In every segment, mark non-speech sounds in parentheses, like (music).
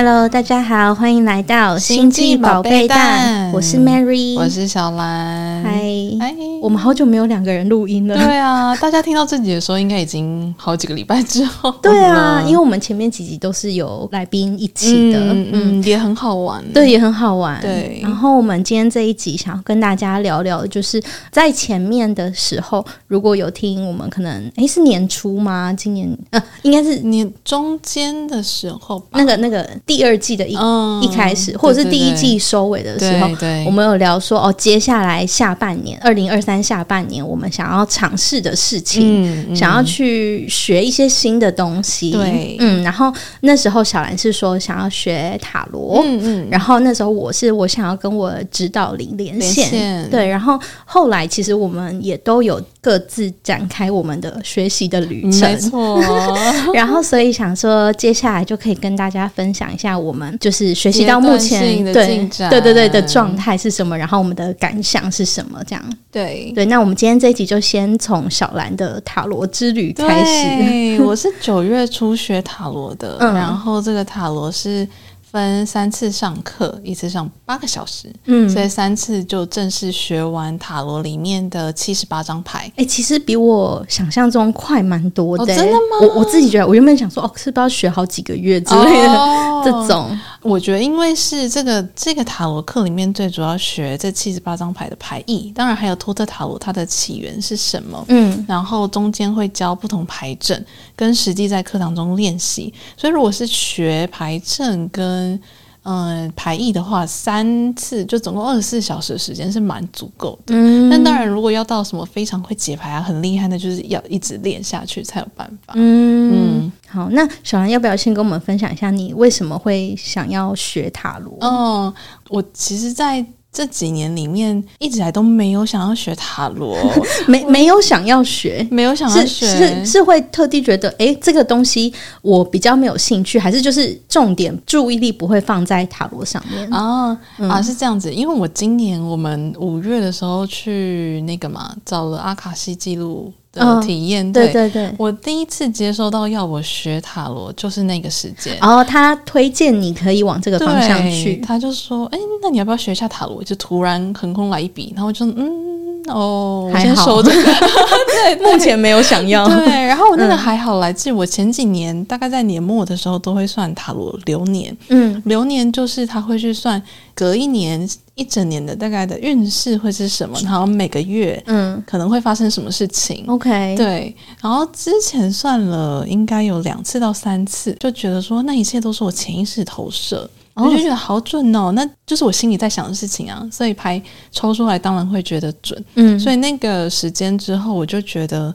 Hello，大家好，欢迎来到星际宝贝蛋。我是 Mary，我是小兰。嗨嗨，我们好久没有两个人录音了。对啊，大家听到这集的时候，应该已经好几个礼拜之后。(laughs) 对啊，因为我们前面几集都是有来宾一起的，嗯，嗯也很好玩。对，也很好玩。对。然后我们今天这一集想要跟大家聊聊，就是在前面的时候，如果有听我们可能哎是年初吗？今年呃应该是年中间的时候吧，那个那个。第二季的一、嗯、一开始，或者是第一季收尾的时候，对对对，我们有聊说哦，接下来下半年，二零二三下半年，我们想要尝试的事情，想要去学一些新的东西。对，嗯，然后那时候小兰是说想要学塔罗，嗯嗯，然后那时候我是我想要跟我指导灵连，连线，对，然后后来其实我们也都有各自展开我们的学习的旅程，没错。(laughs) 然后所以想说，接下来就可以跟大家分享。一下我们就是学习到目前对对对对的状态是什么，然后我们的感想是什么？这样对对。那我们今天这一集就先从小兰的塔罗之旅开始。我是九月初学塔罗的，嗯、然后这个塔罗是。分三次上课，一次上八个小时，嗯，所以三次就正式学完塔罗里面的七十八张牌。哎、欸，其实比我想象中快蛮多的、欸哦。真的吗？我我自己觉得，我原本想说，哦，是不是要学好几个月之类的、哦、这种。我觉得，因为是这个这个塔罗课里面最主要学这七十八张牌的牌意，当然还有托特塔罗它的起源是什么，嗯，然后中间会教不同牌阵，跟实际在课堂中练习。所以，如果是学牌阵跟嗯，呃、牌意的话，三次就总共二十四小时的时间是蛮足够的。嗯，但当然，如果要到什么非常会解牌啊，很厉害的，就是要一直练下去才有办法。嗯嗯，好，那小兰要不要先跟我们分享一下，你为什么会想要学塔罗？哦，我其实，在。这几年里面一直来都没有想要学塔罗，(laughs) 没没有想要学，没有想要学，是是，是会特地觉得，哎，这个东西我比较没有兴趣，还是就是重点注意力不会放在塔罗上面？啊、嗯、啊，是这样子，因为我今年我们五月的时候去那个嘛，找了阿卡西记录。的体验、哦，对对对，我第一次接收到要我学塔罗，就是那个时间。然后他推荐你可以往这个方向去，他就说：“哎，那你要不要学一下塔罗？”就突然横空来一笔，然后我就嗯。哦，还好，(laughs) (laughs) 对，目前没有想要。对，然后我那个还好，来自于我前几年，嗯、大概在年末的时候都会算塔罗流年。嗯，流年就是他会去算隔一年一整年的大概的运势会是什么，然后每个月嗯可能会发生什么事情。OK，嗯对。然后之前算了应该有两次到三次，就觉得说那一切都是我潜意识投射。我就觉得好准哦，那就是我心里在想的事情啊，所以牌抽出来当然会觉得准。嗯，所以那个时间之后，我就觉得。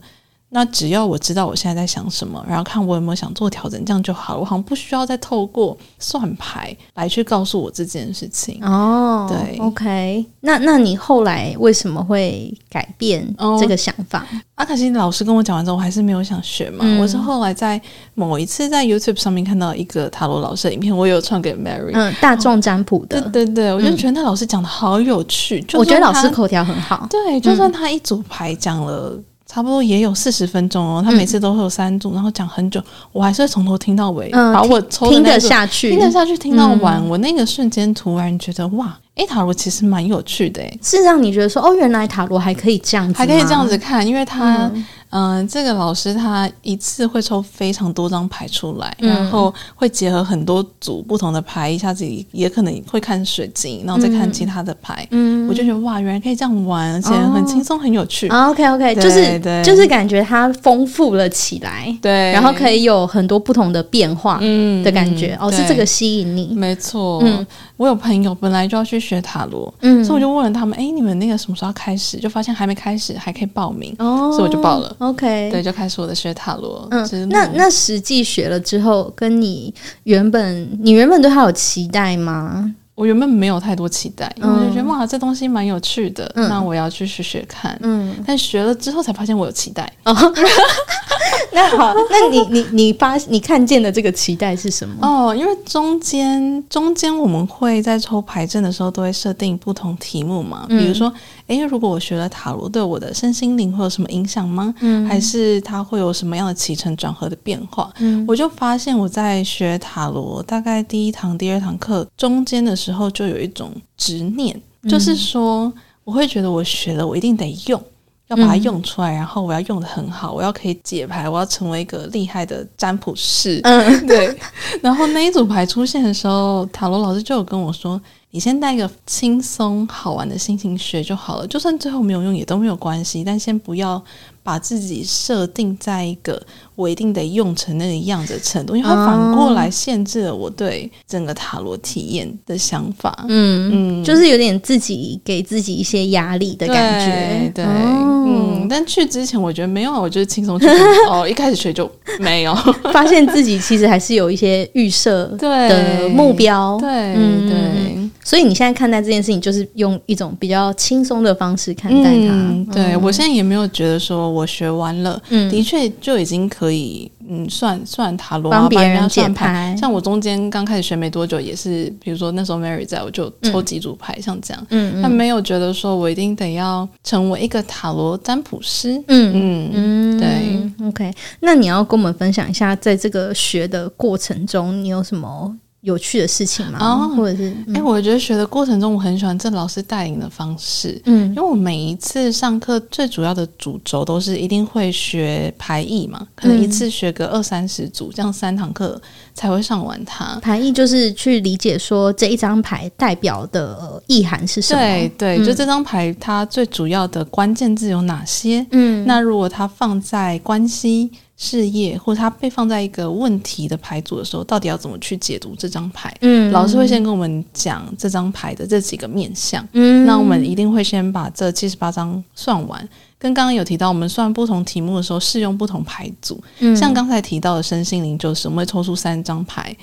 那只要我知道我现在在想什么，然后看我有没有想做调整，这样就好了。我好像不需要再透过算牌来去告诉我这件事情。哦，对，OK。那那你后来为什么会改变这个想法？哦，阿卡西老师跟我讲完之后，我还是没有想学嘛。嗯，我是后来在某一次在 YouTube 上面看到一个塔罗老师的影片，我有传给 Mary，嗯，大众占卜的。对对对，我就觉得那老师讲的好有趣。嗯，我觉得老师口条很好。对，就算他一组牌讲了。差不多也有四十分钟哦，他每次都会有三组，嗯、然后讲很久，我还是会从头听到尾，嗯、把我抽听得下去，听得下去，听到完，嗯、我那个瞬间突然觉得哇，诶，塔罗其实蛮有趣的，诶，是让你觉得说哦，原来塔罗还可以这样子，还可以这样子看，因为他。嗯这个老师他一次会抽非常多张牌出来，嗯、然后会结合很多组不同的牌，一下子也可能会看水晶，然后再看其他的牌。嗯，我就觉得哇，原来可以这样玩，而且很轻松，很有趣。哦、OK OK，就是就是感觉它丰富了起来，对，然后可以有很多不同的变化，嗯的感觉。嗯、哦，是这个吸引你，没错。嗯，我有朋友本来就要去学塔罗，嗯，所以我就问了他们，哎，你们那个什么时候开始？就发现还没开始，还可以报名，哦，所以我就报了。OK，对，就开始我的学塔罗。嗯，那那实际学了之后，跟你原本你原本对他有期待吗？我原本没有太多期待，因为我就觉得哇，这东西蛮有趣的，嗯、那我要去学学看。嗯，但学了之后才发现我有期待。哦那 (laughs) 好，那你你你发你看见的这个期待是什么？哦，因为中间中间我们会在抽牌阵的时候都会设定不同题目嘛，嗯、比如说，哎，如果我学了塔罗，对我的身心灵会有什么影响吗？嗯，还是它会有什么样的起承转合的变化？嗯，我就发现我在学塔罗，大概第一堂、第二堂课中间的时候，就有一种执念，嗯、就是说，我会觉得我学了，我一定得用。要把它用出来，然后我要用的很好，我要可以解牌，我要成为一个厉害的占卜师。嗯，(laughs) 对。然后那一组牌出现的时候，塔罗老师就有跟我说：“你先带一个轻松好玩的心情学就好了，就算最后没有用也都没有关系，但先不要。”把自己设定在一个我一定得用成那个样子的程度，因为它反过来限制了我对整个塔罗体验的想法。嗯嗯，就是有点自己给自己一些压力的感觉。对，对哦、嗯。但去之前我觉得没有，我就是轻松去。哦，一开始学就没有，(laughs) 发现自己其实还是有一些预设的目标。对，嗯、对。所以你现在看待这件事情，就是用一种比较轻松的方式看待它。嗯、对、嗯、我现在也没有觉得说我学完了，嗯、的确就已经可以，嗯，算算塔罗，帮别人解牌。像我中间刚开始学没多久，也是，比如说那时候 Mary 在，我就抽几组牌，像这样。嗯，他没有觉得说我一定得要成为一个塔罗占卜师。嗯嗯嗯，对。OK，那你要跟我们分享一下，在这个学的过程中，你有什么？有趣的事情吗？哦，或者是哎、嗯欸，我觉得学的过程中，我很喜欢郑老师带领的方式。嗯，因为我每一次上课最主要的主轴都是一定会学牌意嘛，可能一次学个二三十组，这样三堂课才会上完它。牌意就是去理解说这一张牌代表的意涵是什么？对对，嗯、就这张牌它最主要的关键字有哪些？嗯，那如果它放在关系。事业，或者他被放在一个问题的牌组的时候，到底要怎么去解读这张牌？嗯，老师会先跟我们讲这张牌的这几个面向。嗯，那我们一定会先把这七十八张算完。跟刚刚有提到，我们算不同题目的时候，适用不同牌组。嗯，像刚才提到的身心灵，就是我们会抽出三张牌，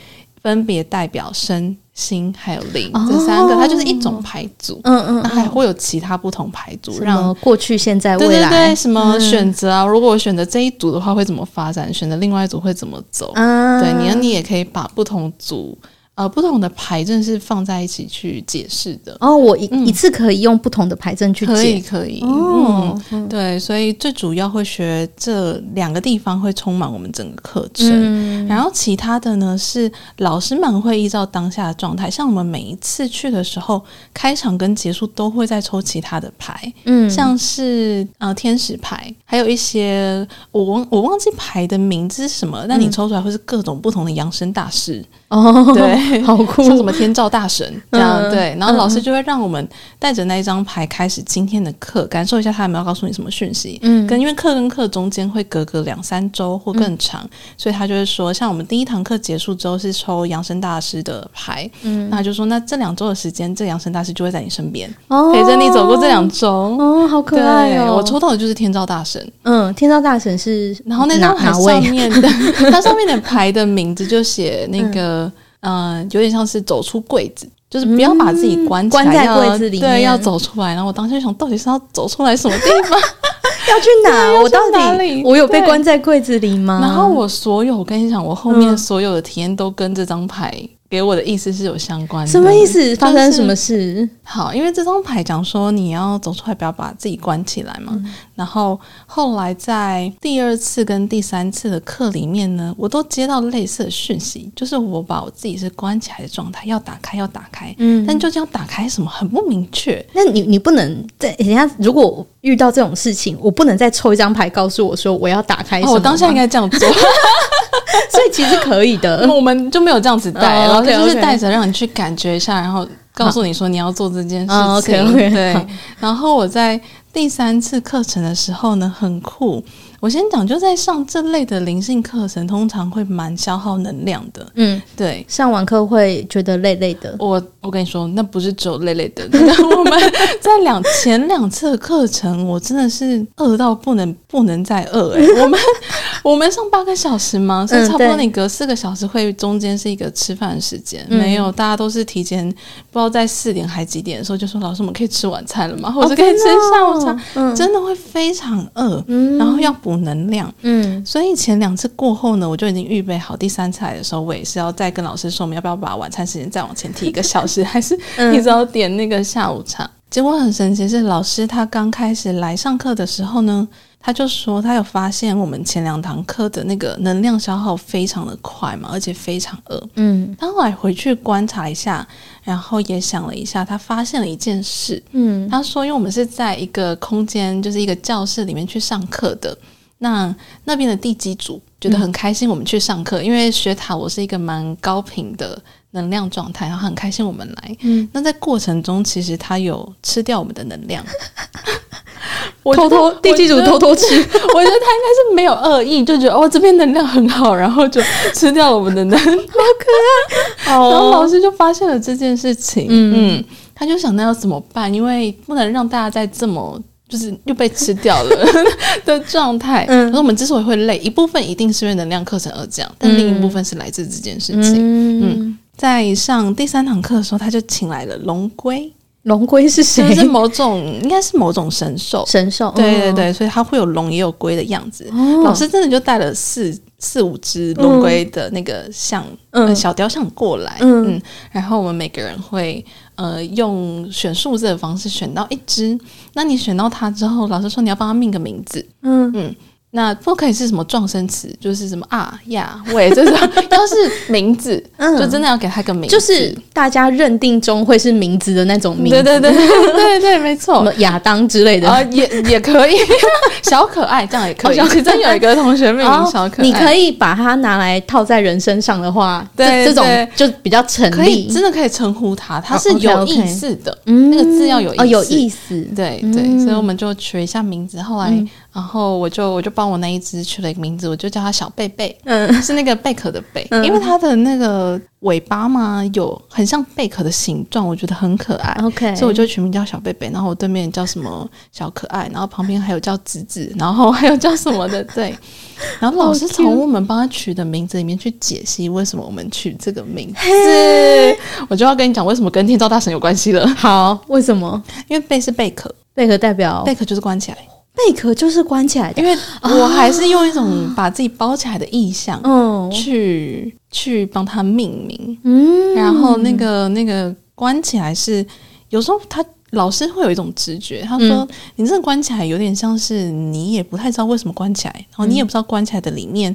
分别代表身。心还有灵，哦、这三个，它就是一种牌组。嗯嗯，嗯，那还会有其他不同牌组，让过去、现在、未来，对对对，什么选择啊？嗯、如果我选择这一组的话，会怎么发展？选择另外一组会怎么走？嗯，对，你你也可以把不同组。呃，不同的牌阵是放在一起去解释的哦。我一、嗯、一次可以用不同的牌阵去解，可以可以。哦、嗯，对，所以最主要会学这两个地方会充满我们整个课程。嗯、然后其他的呢，是老师们会依照当下的状态，像我们每一次去的时候，开场跟结束都会再抽其他的牌。嗯，像是呃天使牌，还有一些我忘我忘记牌的名字是什么，但你抽出来会是各种不同的扬声大师。哦，对，(laughs) 好酷，像什么天照大神这样，嗯、对，然后老师就会让我们带着那一张牌开始今天的课，感受一下他有没有告诉你什么讯息。嗯，跟因为课跟课中间会隔个两三周或更长，嗯、所以他就会说，像我们第一堂课结束之后是抽扬声大师的牌，嗯，那他就说，那这两周的时间，这个扬声大师就会在你身边，哦、陪着你走过这两周。哦，好可爱哦！我抽到的就是天照大神，嗯，天照大神是，然后那张牌上面的，(laughs) 它上面的牌的名字就写那个。嗯、呃，有点像是走出柜子，就是不要把自己关在柜子里面，对，要走出来。然后我当时就想，到底是要走出来什么地方？(laughs) 要去哪？我到底我有被关在柜子里吗？然后我所有，我跟你讲，我后面所有的体验都跟这张牌。给我的意思是有相关的，什么意思？发生什么事？好，因为这张牌讲说你要走出来，不要把自己关起来嘛。嗯、然后后来在第二次跟第三次的课里面呢，我都接到类似的讯息，就是我把我自己是关起来的状态，要打开，要打开。嗯，但究竟要打开什么，很不明确。那你你不能在人家如果遇到这种事情，我不能再抽一张牌告诉我说我要打开什么、哦。我当下应该这样做。(laughs) 所以其实可以的，(laughs) 我们就没有这样子带，然后就是带着让你去感觉一下，然后告诉你说你要做这件事情。OK OK，对。然后我在第三次课程的时候呢，很酷。我先讲，就在上这类的灵性课程，通常会蛮消耗能量的。嗯，对，上完课会觉得累累的。我我跟你说，那不是只有累累的。我们 (laughs) 在两前两次的课程，我真的是饿到不能不能再饿哎、欸。我们 (laughs) 我们上八个小时吗？所以差不多你隔四个小时会中间是一个吃饭的时间，嗯、没有，大家都是提前不知道在四点还几点的时候就说，老师我们可以吃晚餐了吗？或者可以吃下午差，嗯、真的会非常饿，嗯、然后要补能量。嗯，所以前两次过后呢，我就已经预备好第三次来的时候，我也是要再跟老师说我们，要不要把晚餐时间再往前提一个小时，(laughs) 还是提早点那个下午茶。结果很神奇，是老师他刚开始来上课的时候呢，他就说他有发现我们前两堂课的那个能量消耗非常的快嘛，而且非常饿。嗯，他后来回去观察一下，然后也想了一下，他发现了一件事。嗯，他说，因为我们是在一个空间，就是一个教室里面去上课的，那那边的地基组觉得很开心，我们去上课，嗯、因为学塔我是一个蛮高频的。能量状态，然后很开心我们来。嗯，那在过程中，其实他有吃掉我们的能量，(laughs) 我偷偷地基组偷偷吃。(laughs) 我觉得他应该是没有恶意，就觉得哦这边能量很好，然后就吃掉了我们的能量，好可爱。(laughs) 然后老师就发现了这件事情，嗯，嗯，他就想那要怎么办？因为不能让大家在这么就是又被吃掉了 (laughs) 的状态。嗯，然后我们之所以会累，一部分一定是因为能量课程而这样，但另一部分是来自这件事情。嗯。嗯在上第三堂课的时候，他就请来了龙龟。龙龟是谁？是某种，应该是某种神兽。神兽，对对对，所以它会有龙也有龟的样子。哦、老师真的就带了四四五只龙龟的那个像、嗯呃、小雕像过来，嗯，嗯，然后我们每个人会呃用选数字的方式选到一只。那你选到它之后，老师说你要帮它命个名字，嗯嗯。那不可以是什么撞声词，就是什么啊呀喂这种，(laughs) 要是名字，嗯，就真的要给他个名字，就是大家认定中会是名字的那种名字，对对对对对，没错，什么亚当之类的。啊，也也可以，(laughs) 小可爱这样也可以。其中有一个同学命名小可爱，你可以把它拿来套在人身上的话，对这种就比较成立，真的可以称呼他，他是有意思的，嗯，那个字要有哦有意思，对对，所以我们就取了一下名字，后来。然后我就我就帮我那一只取了一个名字，我就叫它小贝贝，嗯，是那个贝壳的贝，嗯、因为它的那个尾巴嘛，有很像贝壳的形状，我觉得很可爱，OK，所以我就取名叫小贝贝。然后我对面叫什么小可爱，然后旁边还有叫子子，然后还有叫什么的，对。(laughs) 然后老师从我们帮他取的名字里面去解析为什么我们取这个名字，我就要跟你讲为什么跟天照大神有关系了。好，为什么？因为贝是贝壳，贝壳代表贝壳就是关起来。贝壳就是关起来的，因为我还是用一种把自己包起来的意象，嗯，去去帮他命名，嗯，然后那个那个关起来是有时候他老师会有一种直觉，他说、嗯、你这个关起来有点像是你也不太知道为什么关起来，然后你也不知道关起来的里面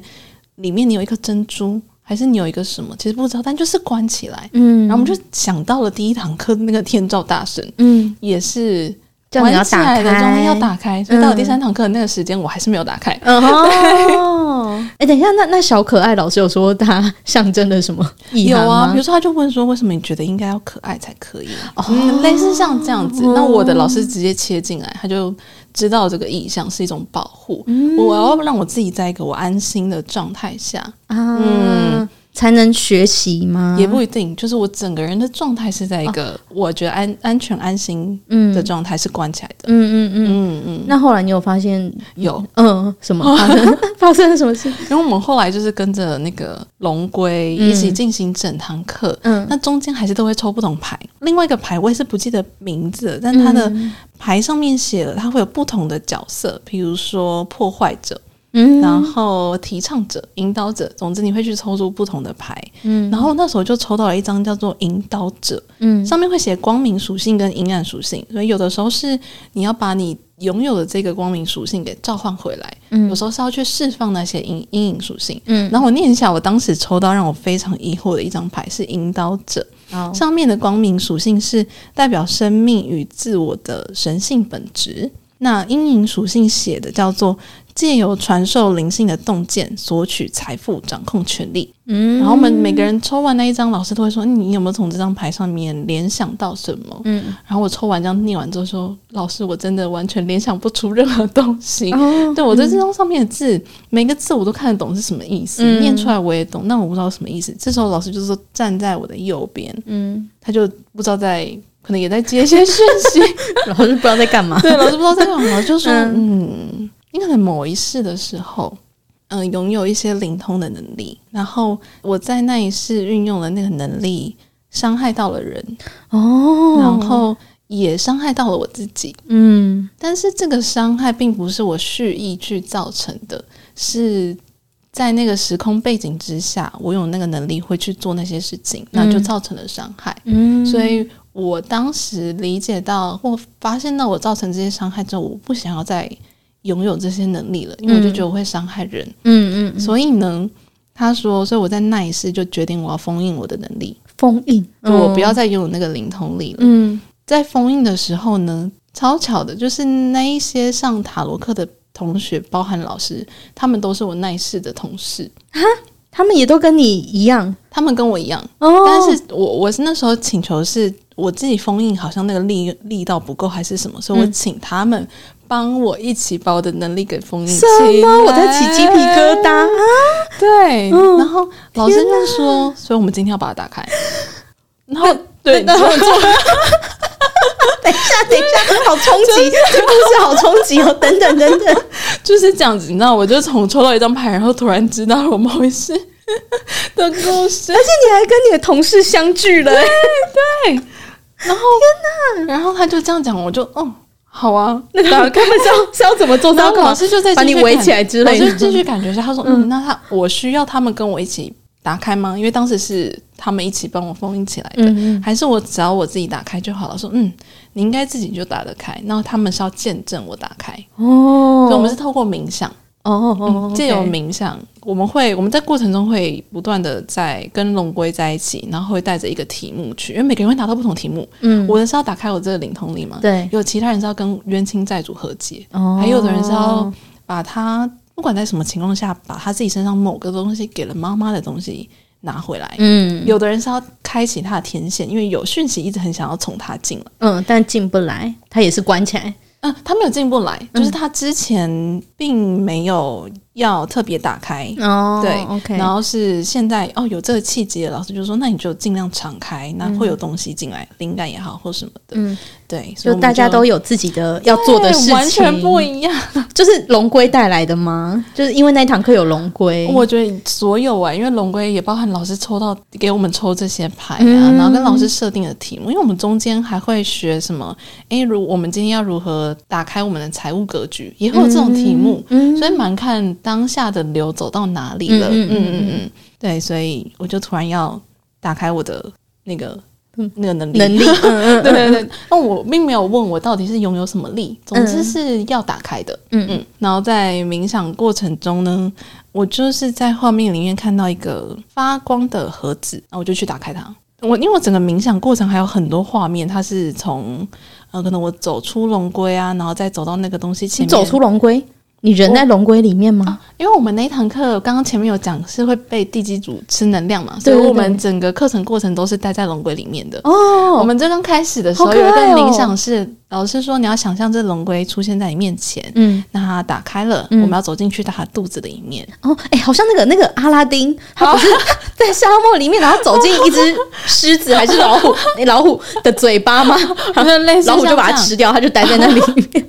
里面你有一颗珍珠，还是你有一个什么，其实不知道，但就是关起来，嗯，然后我们就想到了第一堂课那个天照大神，嗯，也是。关起来的东西要打开，所以到了第三堂课的那个时间，我还是没有打开。哦，(laughs) 哎，等一下，那那小可爱老师有说他象征了什么意涵？有啊，比如说他就问说，为什么你觉得应该要可爱才可以？嗯，类似像这样子。那我的老师直接切进来，他就知道这个意象是一种保护，我要让我自己在一个我安心的状态下。嗯。才能学习吗？也不一定，就是我整个人的状态是在一个我觉得安安全安心的状态，是关起来的。嗯嗯嗯嗯嗯。那后来你有发现有嗯什么发生 (laughs) 发生了什么事？因为我们后来就是跟着那个龙龟一起进行整堂课，嗯，那中间还是都会抽不同牌。另外一个牌我也是不记得名字，但它的牌上面写了，它会有不同的角色，比如说破坏者。嗯，然后提倡者、引导者，总之你会去抽出不同的牌。嗯，然后那时候就抽到了一张叫做引导者，嗯，上面会写光明属性跟阴暗属性，所以有的时候是你要把你拥有的这个光明属性给召唤回来，嗯，有时候是要去释放那些阴阴影属性，嗯，然后我念一下，我当时抽到让我非常疑惑的一张牌是引导者，哦，上面的光明属性是代表生命与自我的神性本质，那阴影属性写的叫做。借由传授灵性的洞见，索取财富，掌控权力。嗯，然后我们每个人抽完那一张，老师都会说：“你有没有从这张牌上面联想到什么？”嗯，然后我抽完这样念完之后说：“老师，我真的完全联想不出任何东西。哦” (laughs) 对，我在这张上面的字，嗯、每个字我都看得懂是什么意思，嗯、念出来我也懂，但我不知道什么意思。这时候老师就是说站在我的右边，嗯，他就不知道在，可能也在接一些讯息，(laughs) 老师不知道在干嘛。对，老师不知道在干嘛，就说嗯。嗯你可能某一世的时候，嗯、呃，拥有一些灵通的能力，然后我在那一世运用了那个能力，伤害到了人哦，然后也伤害到了我自己。嗯，但是这个伤害并不是我蓄意去造成的，是在那个时空背景之下，我有那个能力会去做那些事情，那就造成了伤害。嗯，所以我当时理解到或发现到我造成这些伤害之后，我不想要再拥有这些能力了，因为我就觉得我会伤害人。嗯嗯，所以呢。他说：“所以我在那一世就决定我要封印我的能力，封印，就我不要再拥有那个灵通力了。嗯，在封印的时候呢，超巧的，就是那一些上塔罗课的同学，包含老师，他们都是我那一世的同事。哈，他们也都跟你一样，他们跟我一样。哦，但是我我是那时候请求是我自己封印，好像那个力力道不够还是什么，所以我请他们。”帮我一起把我的能力给封印起来。我在起鸡皮疙瘩啊！(laughs) 对，嗯、然后老师就说，所以我们今天要把它打开。(laughs) 然后，对，然后做。(laughs) 等一下，等一下，好冲击！这故事好冲击哦！等等等等，就是这样子。你知道，我就从抽到一张牌，然后突然知道了某一事的故事，而且你还跟你的同事相聚了。对对。然后，天哪！然后他就这样讲，我就哦。好啊，那个他们是要是要怎么做？然后老师就在把你围起来之类的，我就继续感觉一下。他说：“嗯，那他我需要他们跟我一起打开吗？因为当时是他们一起帮我封印起来的，还是我只要我自己打开就好了？”说：“嗯，你应该自己就打得开。然后他们是要见证我打开哦，所以我们是透过冥想。”哦哦哦，借由冥想，我们会我们在过程中会不断的在跟龙龟在一起，然后会带着一个题目去，因为每个人会拿到不同题目。嗯，我的是要打开我这个灵通力嘛？对，有其他人是要跟冤亲债主和解，哦，还有的人是要把他不管在什么情况下，把他自己身上某个东西给了妈妈的东西拿回来。嗯，有的人是要开启他的天线，因为有讯息一直很想要从他进来，嗯，但进不来，他也是关起来。嗯，他没有进不来，就是他之前并没有要特别打开。哦，对，OK，然后是现在哦有这个契机的老师就说，那你就尽量敞开，那会有东西进来，灵感也好或什么的，嗯，对，就大家都有自己的要做的事情，完全不一样，就是龙龟带来的吗？就是因为那堂课有龙龟，我觉得所有啊，因为龙龟也包含老师抽到给我们抽这些牌啊，然后跟老师设定的题目，因为我们中间还会学什么，哎，如我们今天要如何。打开我们的财务格局，也会有这种题目，所以蛮看当下的流走到哪里了。嗯嗯嗯嗯，对，所以我就突然要打开我的那个、嗯、那个能力，能力。(laughs) 对对对，那我并没有问我到底是拥有什么力，总之是要打开的。嗯嗯，然后在冥想过程中呢，我就是在画面里面看到一个发光的盒子，然后我就去打开它。我因为我整个冥想过程还有很多画面，它是从。呃，可能我走出龙龟啊，然后再走到那个东西前面。走出龙龟，你人在龙龟里面吗？啊，因为我们那一堂课刚刚前面有讲是会被地基组吃能量嘛，所以我们整个课程过程都是待在龙龟里面的。哦，我们这刚开始的时候有一个冥想是。老师说：“你要想象这龙龟出现在你面前，嗯，那它打开了，嗯、我们要走进去到它肚子的一面。哦，哎、欸，好像那个那个阿拉丁，他不是 (laughs) 在沙漠里面，然后走进一只狮子还是老虎？那 (laughs) 老虎的嘴巴吗？(laughs) 然后类似老虎就把它吃掉，它就待在那里面。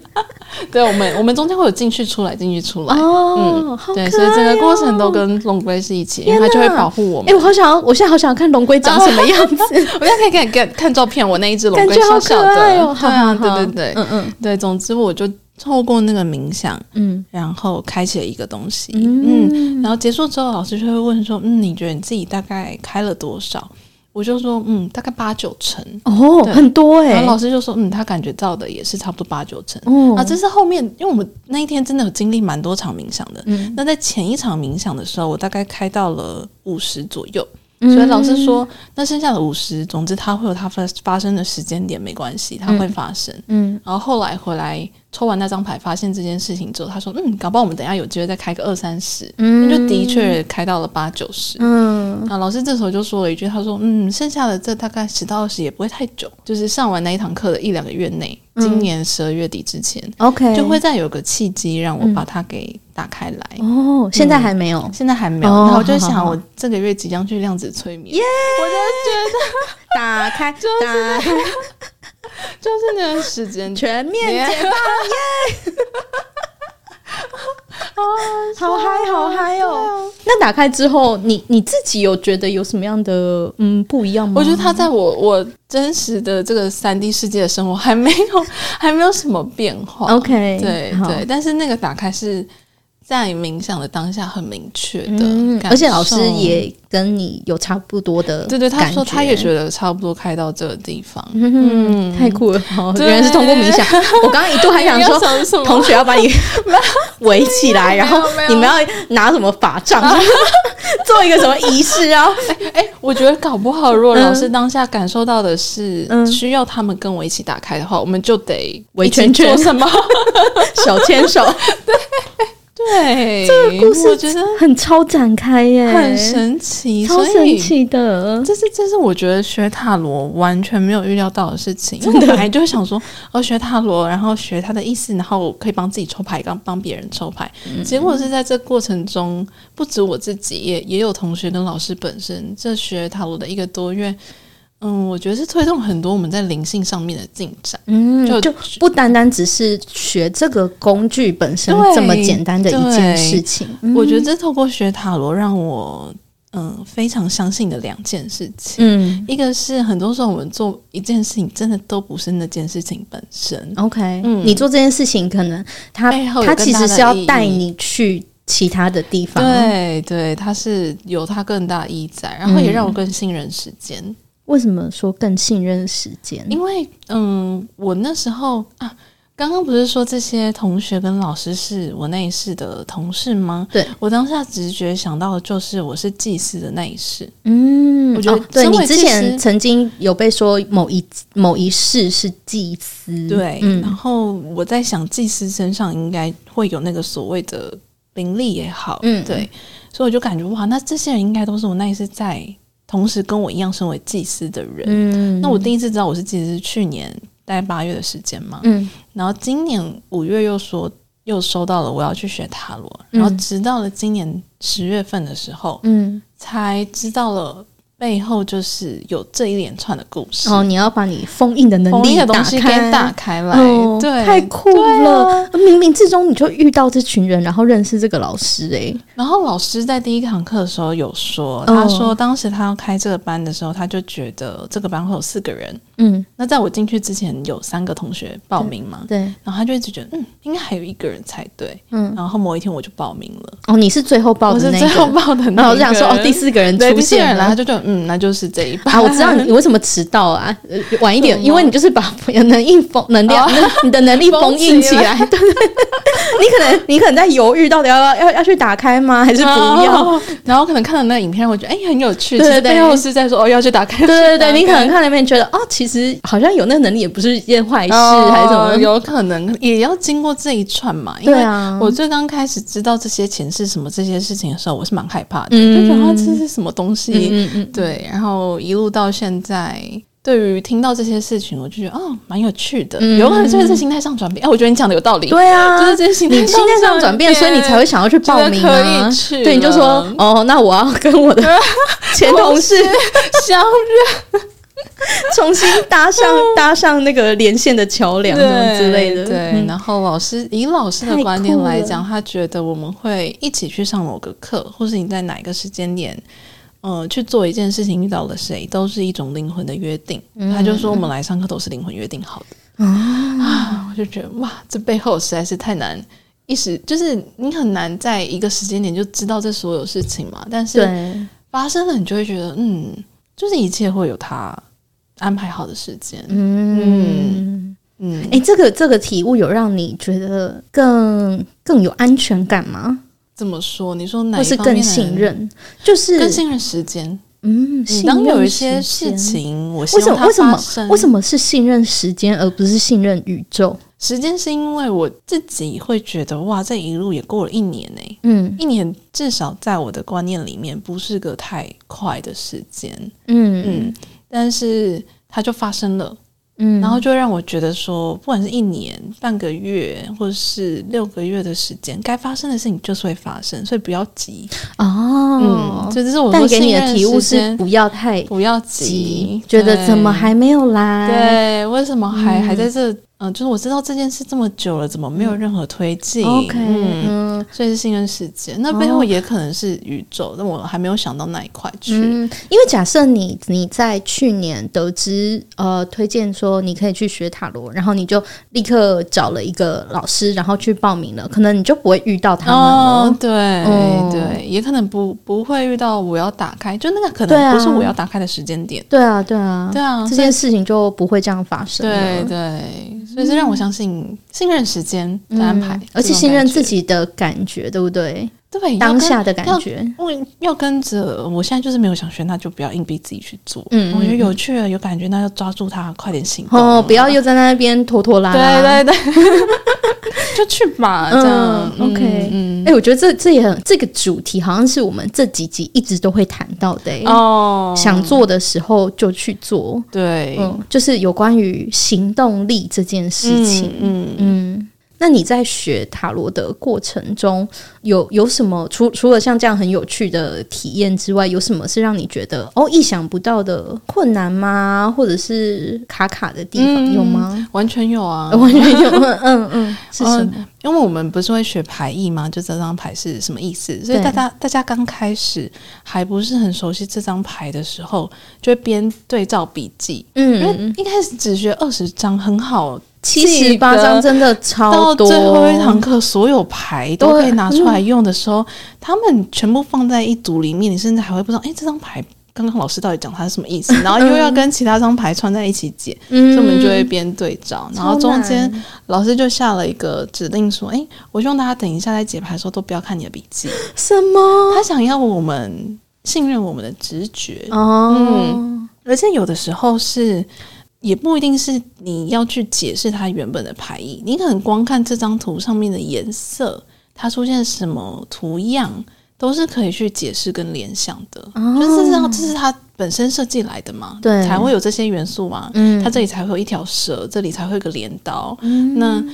(laughs) 对，我们我们中间会有进去出来，进去出来。哦，嗯，对，所以整个过程都跟龙龟是一起，因为它就会保护我们。哎、欸，我好想要，我现在好想要看龙龟长什么样子。(laughs) 我现在可以看看看照片，我那一只龙龟小小的，对啊，对对对，嗯嗯，对，总之我就透过那个冥想，嗯，然后开启了一个东西，嗯，嗯，然后结束之后，老师就会问说，嗯，你觉得你自己大概开了多少？我就说，嗯，大概八九成哦，很多哎、欸。然后老师就说，嗯，他感觉到的也是差不多八九成。哦，啊，这是后面，因为我们那一天真的有经历蛮多场冥想的。嗯，那在前一场冥想的时候，我大概开到了五十左右。所以老师说，那剩下的五十，总之它会有它发发生的时间点，没关系，它会发生。嗯，然后后来回来抽完那张牌，发现这件事情之后，他说，嗯，搞不好我们等一下有机会再开个二三十，嗯，就的确开到了八九十。嗯，啊，老师这时候就说了一句，他说，嗯，剩下的这大概十到二十也不会太久，就是上完那一堂课的一两个月内。今年十二月底之前，OK，就会再有个契机让我把它给打开来。哦，现在还没有，现在还没有。然后我就想，我这个月即将去量子催眠，耶！我就觉得 (laughs) 打开，(laughs) 打开，就是那个时间全面解放，耶！(laughs) 好嗨，好嗨哦！那打开之后，你你自己有觉得有什么样的嗯不一样吗？我觉得它在我我真实的这个三 D 世界的生活还没有还没有什么变化。OK，对对，但是那个打开是。在冥想的当下很明确的、嗯，而且老师也跟你有差不多的，对对，他说他也觉得差不多开到这个地方，嗯，嗯。太酷了，原来是通过冥想。(laughs) 我刚刚一度还想说，同学要把你 (laughs) 围起来，然后你们要拿什么法杖，(laughs) 做一个什么仪式啊？哎、欸，我觉得搞不好，如果老师当下感受到的是需要他们跟我一起打开的话，我们就得围圈圈。什么，手牵手，对。对，这个故事我觉得很超展开耶，很神奇，超神奇的。这是这是我觉得学塔罗完全没有预料到的事情。(laughs) 因为我本来就会想说，哦，学塔罗，然后学他的意思，然后可以帮自己抽牌，帮帮别人抽牌。嗯、结果是在这过程中，不止我自己，也也有同学跟老师本身，这学塔罗的一个多月。嗯，我觉得是推动很多我们在灵性上面的进展。嗯，就就不单单只是学这个工具本身这么简单的一件事情。我觉得这透过学塔罗，让我嗯非常相信的两件事情。嗯，一个是很多时候我们做一件事情，真的都不是那件事情本身。OK，嗯，你做这件事情，可能它它其实是要带你去其他的地方。对对，它是有它更大意义在，然后也让我更信任时间。为什么说更信任时间？因为，嗯，我那时候啊，刚刚不是说这些同学跟老师是我那一世的同事吗？对，我当下直觉想到的就是我是祭司的那一世。嗯，我觉得、哦、对你之前曾经有被说某一某一世是祭司，对、嗯，然后我在想祭司身上应该会有那个所谓的灵力也好，嗯，对，所以我就感觉哇，那这些人应该都是我那一世在。同时跟我一样身为祭司的人，嗯，那我第一次知道我是祭司是去年大概八月的时间嘛，嗯，然后今年五月又说又收到了我要去学塔罗，然后直到了今年十月份的时候，嗯，才知道了。背后就是有这一连串的故事。哦，你要把你封印的能力的东西给打开来，哦、对，太酷了！啊、冥冥之中你就遇到这群人，然后认识这个老师诶、欸。然后老师在第一堂课的时候有说，他说当时他要开这个班的时候，他就觉得这个班会有四个人，嗯，那在我进去之前有三个同学报名嘛，对，然后他就一直觉得嗯，应该还有一个人才对，嗯，然后某一天我就报名了，哦，你是最后报的那个，我是最后报的那个，然后我就想说哦，第四个人出现了，然后他就就嗯，那就是这一班啊，我知道 (laughs) 你为什么迟到啊，晚一点，因为你就是把能力封能量，(laughs) 你的能力封印起来，(laughs) 对，你可能你可能在犹豫到底要要要去打开吗，还是不要？然后可能看到那个影片，我觉得哎很有趣，对对对，背后是在说哦要去打开，对对对，你可能看那边觉得哦，其实好像有那个能力也不是一件坏事，还是什么？有可能也要经过这一串嘛，因为我最刚开始知道这些前世什么这些事情的时候，我是蛮害怕的，就觉得这是什么东西，嗯嗯，对，然后。一路到现在，对于听到这些事情，我就觉得哦，蛮有趣的。嗯、有可能就是心态上转变。哎，我觉得你讲的有道理。对啊，就是这些心态上转变，所以你才会想要去报名啊。对，你就说哦，那我要跟我的 (laughs) 前同事相认，(laughs) 重新搭上搭上那个连线的桥梁，什么之类的。对，嗯、然后老师以老师的观点来讲，他觉得我们会一起去上某个课，或是你在哪一个时间点。呃，去做一件事情遇到了谁，都是一种灵魂的约定。嗯、他就说，我们来上课都是灵魂约定好的。嗯、啊，我就觉得哇，这背后实在是太难，一时就是你很难在一个时间点就知道这所有事情嘛。但是发生了，你就会觉得，嗯，就是一切会有他安排好的时间。嗯嗯，哎、这个这个体悟有让你觉得更更有安全感吗？怎么说？你说哪一？或是更信任？就是更信任时间。嗯，当有一些事情，我为什么为什么为什么是信任时间，而不是信任宇宙？时间是因为我自己会觉得，哇，这一路也过了一年呢、欸。嗯，一年至少在我的观念里面不是个太快的时间。嗯嗯，但是它就发生了。嗯，然后就让我觉得说，不管是一年、半个月，或者是六个月的时间，该发生的事情就是会发生，所以不要急哦。嗯，所以这是我带给你的体悟是不要太不要急，觉得怎么还没有来？对，为什么还、嗯、还在这嗯，就是我知道这件事这么久了，怎么没有任何推进？OK，嗯，所以是信任事件。那背后也可能是宇宙，但我还没有想到那一块去。因为假设你你在去年得知呃推荐说你可以去学塔罗，然后你就立刻找了一个老师，然后去报名了，可能你就不会遇到他们了。对对，也可能不不会遇到我要打开，就那个可能不是我要打开的时间点。对啊，对啊，对啊，这件事情就不会这样发生。对对。所以是让我相信、嗯、信任时间的安排，而且信任自己的感觉，对不对？对，当下的感觉，要，要，要跟着。我现在就是没有想学，那就不要硬逼自己去做。嗯，我觉得有趣了，有感觉，那要抓住它，快点行动哦！不要又在那边拖拖拉拉。对对对，(laughs) 就去吧。这样、嗯、OK。嗯，我觉得这这也很这个主题，好像是我们这几集一直都会谈到的、欸。哦，想做的时候就去做。对，嗯，就是有关于行动力这件事情。嗯嗯。嗯那你在学塔罗的过程中，有有什么除除了像这样很有趣的体验之外，有什么是让你觉得哦意想不到的困难吗？或者是卡卡的地方、嗯、有吗？完全有啊，(laughs) 完全有。嗯嗯，(laughs) 是什么、嗯？因为我们不是会学牌意吗？就这张牌是什么意思？所以大家大家刚开始还不是很熟悉这张牌的时候，就会边对照笔记。嗯，因为一开始只学二十张，很好。七十八张真的超多，到最后一堂课，所有牌都可以拿出来用的时候，他们全部放在一组里面，你甚至还会不知道，哎、欸，这张牌刚刚老师到底讲它是什么意思？(laughs) 然后又要跟其他张牌串在一起解，嗯、所以我们就会边对照，然后中间老师就下了一个指令说，哎、欸，我希望大家等一下在解牌的时候都不要看你的笔记。(laughs) 什么？他想要我们信任我们的直觉哦，嗯，而且有的时候是。也不一定是你要去解释它原本的牌意，你可能光看这张图上面的颜色，它出现什么图样，都是可以去解释跟联想的。哦、就是这样，这是它本身设计来的嘛，对，才会有这些元素嘛。嗯，它这里才会有一条蛇，这里才会有个镰刀。嗯，那。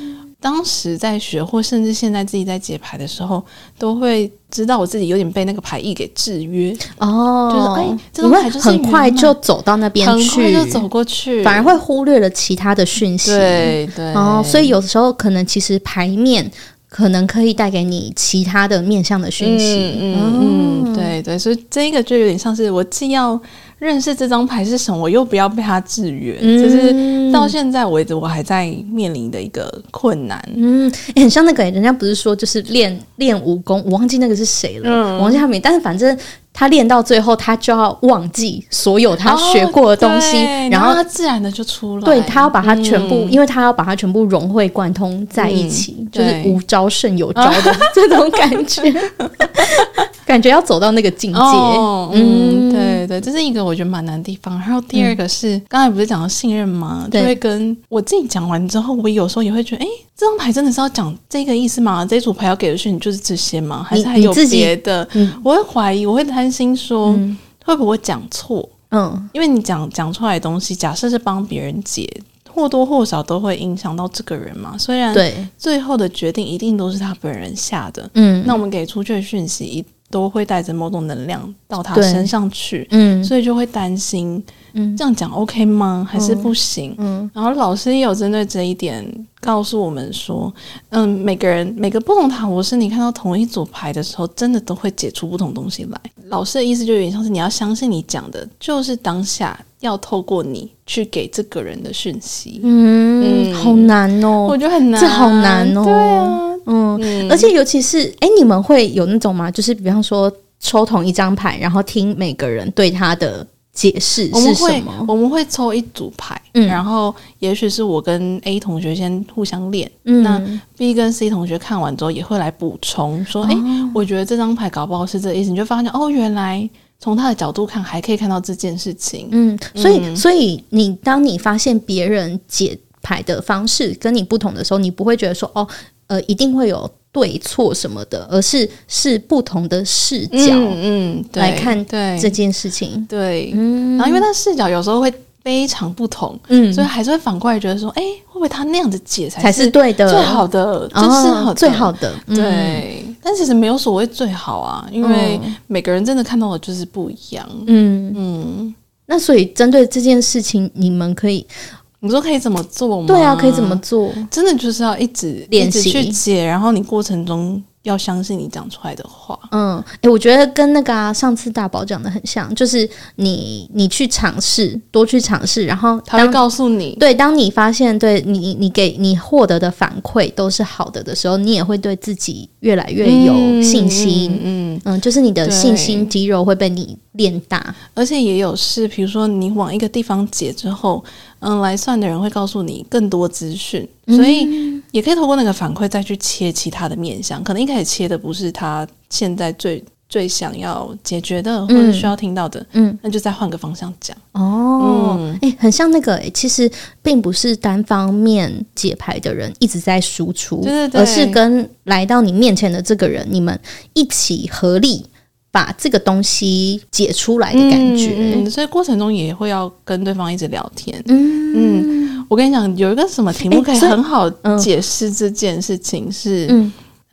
当时在学，或甚至现在自己在解牌的时候，都会知道我自己有点被那个牌意给制约哦，就是哎、欸，这种牌就是很快就走到那边去，很快就走过去，反而会忽略了其他的讯息。对对，哦，所以有的时候可能其实牌面可能可以带给你其他的面向的讯息。嗯嗯，嗯，对对，所以这个就有点像是我既要。认识这张牌是什么，我又不要被它制约，就、嗯、是到现在为止，我还在面临的一个困难。嗯，欸、很像那个人家不是说就是练练武功，我忘记那个是谁了，嗯、我忘记他名，但是反正。他练到最后，他就要忘记所有他学过的东西，哦、然后他自然的就出来。对，他要把它全部，嗯、因为他要把它全部融会贯通在一起，嗯、就是无招胜有招的 (laughs) 这种感觉，(laughs) (laughs) 感觉要走到那个境界。哦、嗯，对对，这是一个我觉得蛮难的地方。然后第二个是，刚、嗯、才不是讲到信任吗？就会跟我自己讲完之后，我有时候也会觉得，哎，这张牌真的是要讲这个意思吗？这组牌要给的讯息就是这些吗？还是还有别的？嗯、我会怀疑，我会担心说，会不会讲错？嗯，因为你讲讲出来的东西，假设是帮别人解，或多或少都会影响到这个人嘛。虽然对，最后的决定一定都是他本人下的，嗯，那我们给出去的讯息都会带着某种能量到他身上去，嗯，所以就会担心。嗯，这样讲 OK 吗？还是不行？嗯，嗯，然后老师也有针对这一点告诉我们说，嗯，每个人每个不同塔罗师，你看到同一组牌的时候，真的都会解出不同东西来。老师的意思就有点像是你要相信你讲的，就是当下要透过你去给这个人的讯息。嗯，嗯，好难哦，我觉得很难，这好难哦。对啊，嗯，嗯，而且尤其是，哎，你们会有那种吗？就是比方说抽同一张牌，然后听每个人对他的。解释是什么？我们会我们会抽一组牌，嗯，然后也许是我跟 A 同学先互相练，嗯，那 B 跟 C 同学看完之后也会来补充，说，哎、哦。欸，我觉得这张牌搞不好是这个意思，你就发现哦，原来从他的角度看还可以看到这件事情，嗯，所以、嗯、所以你当你发现别人解牌的方式跟你不同的时候，你不会觉得说，哦，呃，一定会有。对错什么的，而是是不同的视角，嗯，嗯来看对。这件事情，对，嗯，然后因为他视角有时候会非常不同，嗯，所以还是会反过来觉得说，哎，会不会他那样子解才是对的，最好的，最适合最好的，对。但其实没有所谓最好啊，因为每个人真的看到的就是不一样，嗯。嗯。那所以针对这件事情，你们可以。你说可以怎么做吗？对啊，可以怎么做？真的就是要一直练习去解，然后你过程中。要相信你讲出来的话。嗯，哎、欸，我觉得跟那个啊，上次大宝讲的很像，就是你你去尝试，多去尝试，然后他会告诉你，对，当你发现对你你给你获得的反馈都是好的的时候，你也会对自己越来越有信心。嗯嗯，嗯，就是你的信心肌肉会被你练大，而且也有是，比如说你往一个地方解之后。嗯，来算的人会告诉你更多资讯，所以也可以透过那个反馈再去切其他的面向。可能一开始切的不是他现在最最想要解决的，或者需要听到的，嗯，那就再换个方向讲。哦，哎、嗯欸，很像那个、欸，其实并不是单方面解牌的人一直在输出，对对对，而是跟来到你面前的这个人，你们一起合力。把这个东西解出来的感觉，嗯，所以过程中也会要跟对方一直聊天。嗯嗯，我跟你讲，有一个什么题目可以很好解释这件事情是。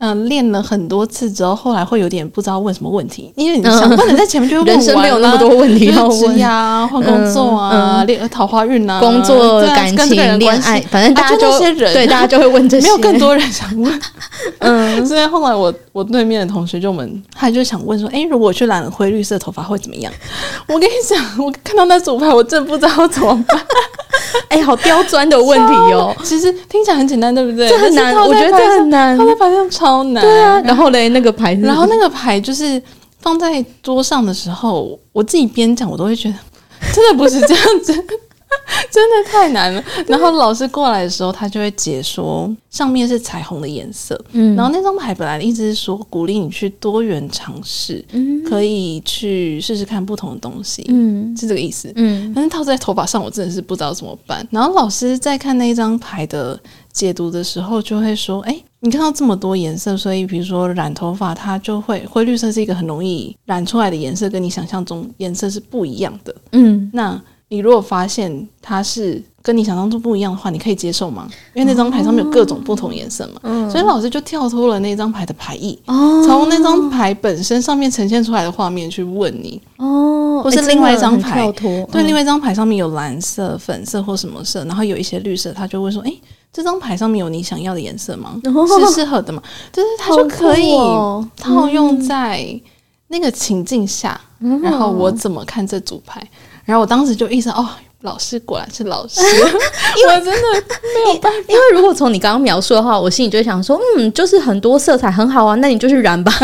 嗯嗯，练了很多次之后，后来会有点不知道问什么问题，因为你想问的在前面就问完了，人生没有那么多问题要问呀，换工作啊，恋桃花运啊，工作、感情、恋爱，反正大家就对大家就会问这些，没有更多人想问。嗯，所以后来我我对面的同学就问，他就想问说，哎，如果我去染了灰绿色头发会怎么样？我跟你讲，我看到那组牌，我真不知道怎么办。(laughs) 哎，好刁钻的问题哦。其实听起来很简单，对不对？这很难，我觉得这很难。他在牌上超。超难，对啊，然后嘞，那个牌子，然后那个牌就是放在桌上的时候，我自己边讲，我都会觉得 (laughs) 真的不是这样子。(laughs) 真的太难了。然后老师过来的时候，他就会解说上面是彩虹的颜色。嗯，然后那张牌本来的意思是说鼓励你去多元尝试，嗯，可以去试试看不同的东西，嗯，是这个意思。嗯，但是套在头发上，我真的是不知道怎么办。然后老师在看那一张牌的解读的时候，就会说：“哎，你看到这么多颜色，所以比如说染头发，它就会灰绿色是一个很容易染出来的颜色，跟你想象中颜色是不一样的。嗯，那。”你如果发现它是跟你想象中不一样的话，你可以接受吗？因为那张牌上面有各种不同颜色嘛，哦、所以老师就跳脱了那张牌的牌意，哦、从那张牌本身上面呈现出来的画面去问你哦，或是另外一张牌，欸、对，嗯、另外一张牌上面有蓝色、粉色或什么色，然后有一些绿色，他就会说：“哎、欸，这张牌上面有你想要的颜色吗？哦、是适合的吗？”就是它就可以套用在那个情境下，嗯、然后我怎么看这组牌？然后我当时就意识到，哦，老师果然是老师，(laughs) 因为真的没有办法。因为如果从你刚刚描述的话，我心里就想说，嗯，就是很多色彩很好啊，那你就去染吧，(laughs) (laughs)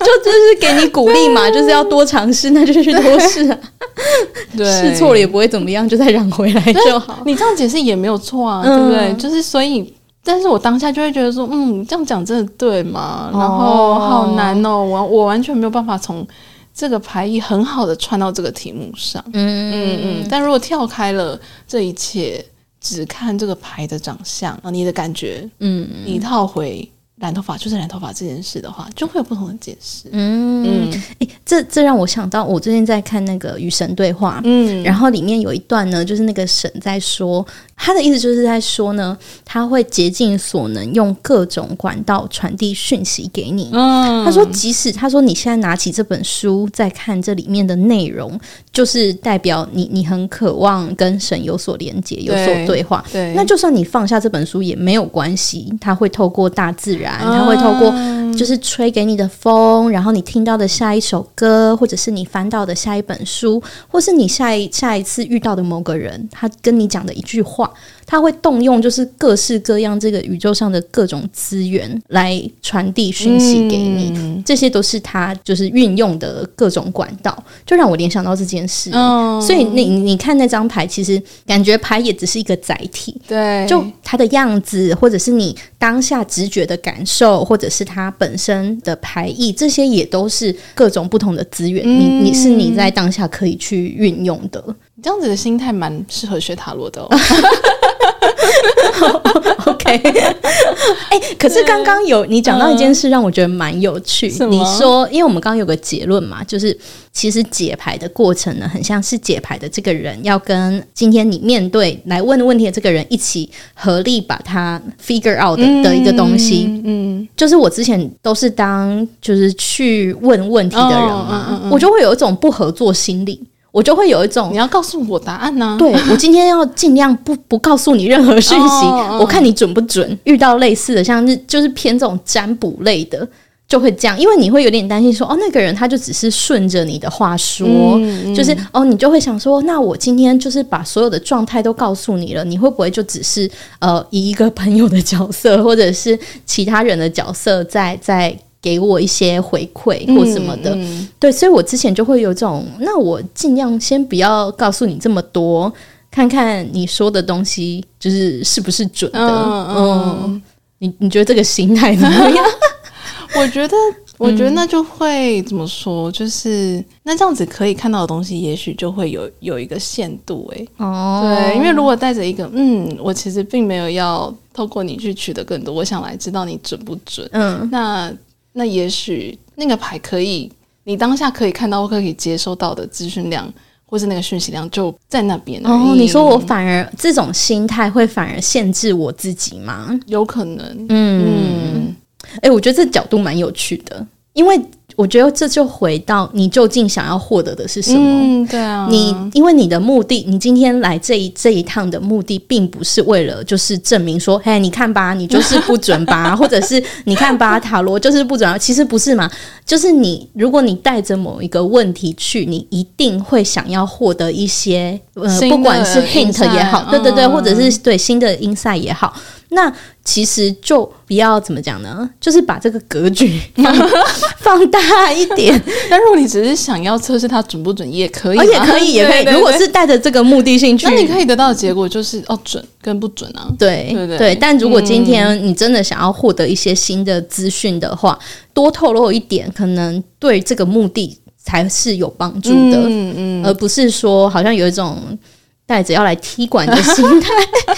就就是给你鼓励嘛，就是要多尝试，那就去多试啊。(laughs) 对，试错了也不会怎么样，就再染回来就好。你这样解释也没有错啊，对不对？就是所以，但是我当下就会觉得说，嗯，这样讲真的对吗？然后好难哦，我我完全没有办法从。这个牌意很好的串到这个题目上，嗯嗯嗯，但如果跳开了这一切，只看这个牌的长相啊，你的感觉，嗯，你套回。染头发就是染头发这件事的话，就会有不同的解释。嗯嗯，诶、欸，这这让我想到，我最近在看那个《与神对话》，嗯，然后里面有一段呢，就是那个神在说，他的意思就是在说呢，他会竭尽所能用各种管道传递讯息给你。嗯，他说，即使他说你现在拿起这本书在看这里面的内容，就是代表你你很渴望跟神有所连接、有所对话。对，对，那就算你放下这本书也没有关系，他会透过大自然。他会透过就是吹给你的风，然后你听到的下一首歌，或者是你翻到的下一本书，或是你下一下一次遇到的某个人，他跟你讲的一句话。他会动用就是各式各样这个宇宙上的各种资源来传递讯息给你，嗯、这些都是他就是运用的各种管道，就让我联想到这件事。哦、所以你你看那张牌，其实感觉牌也只是一个载体，对，就它的样子，或者是你当下直觉的感受，或者是它本身的牌意，这些也都是各种不同的资源。嗯、你你是你在当下可以去运用的。你这样子的心态蛮适合学塔罗的哦。(laughs) (laughs) (laughs) (laughs) OK，哎、欸，可是刚刚有你讲到一件事，让我觉得蛮有趣。嗯、你说，因为我们刚刚有个结论嘛，就是其实解牌的过程呢，很像是解牌的这个人要跟今天你面对来问问题的这个人一起合力把它 figure out 的，的一个东西。嗯，嗯就是我之前都是当就是去问问题的人嘛，哦嗯嗯嗯、我就会有一种不合作心理。我就会有一种你要告诉我答案呢、啊？(laughs) 对，我今天要尽量不不告诉你任何讯息，哦、我看你准不准。遇到类似的，像是就是偏这种占卜类的，就会这样，因为你会有点担心说，哦，那个人他就只是顺着你的话说，就是哦，你就会想说，那我今天就是把所有的状态都告诉你了，你会不会就只是呃以一个朋友的角色，或者是其他人的角色在在。给我一些回馈或什么的，嗯嗯、对，所以我之前就会有种，那我尽量先不要告诉你这么多，看看你说的东西就是是不是准的。嗯，你你觉得这个心态怎么样？(laughs) (laughs) 我觉得，我觉得那就会怎么说，就是那这样子可以看到的东西，也许就会有有一个限度、欸。哎，哦，对，因为如果带着一个，嗯，我其实并没有要透过你去取得更多，我想来知道你准不准。嗯，那。那也许那个牌可以，你当下可以看到或可以接收到的资讯量，或是那个讯息量就在那边。哦，你说我反而这种心态会反而限制我自己吗？有可能。嗯嗯。哎、欸，我觉得这角度蛮有趣的，因为。我觉得这就回到你究竟想要获得的是什么？嗯，对啊，你因为你的目的，你今天来这一这一趟的目的，并不是为了就是证明说，嘿，你看吧，你就是不准吧，(laughs) 或者是你看吧，塔罗就是不准，其实不是嘛，就是你如果你带着某一个问题去，你一定会想要获得一些呃，不管是 hint 也好，对对对，或者是对新的 insight 也好。那其实就不要怎么讲呢？就是把这个格局 (laughs) 放，放大一点。(laughs) 但如果你只是想要测试它准不准，也可以，也可以，也可以。如果是带着这个目的性去，那你可以得到的结果就是哦，准跟不准啊。对对对。但如果今天你真的想要获得一些新的资讯的话，多透露一点，可能对这个目的才是有帮助的。嗯嗯，而不是说好像有一种。带着要来踢馆的心态，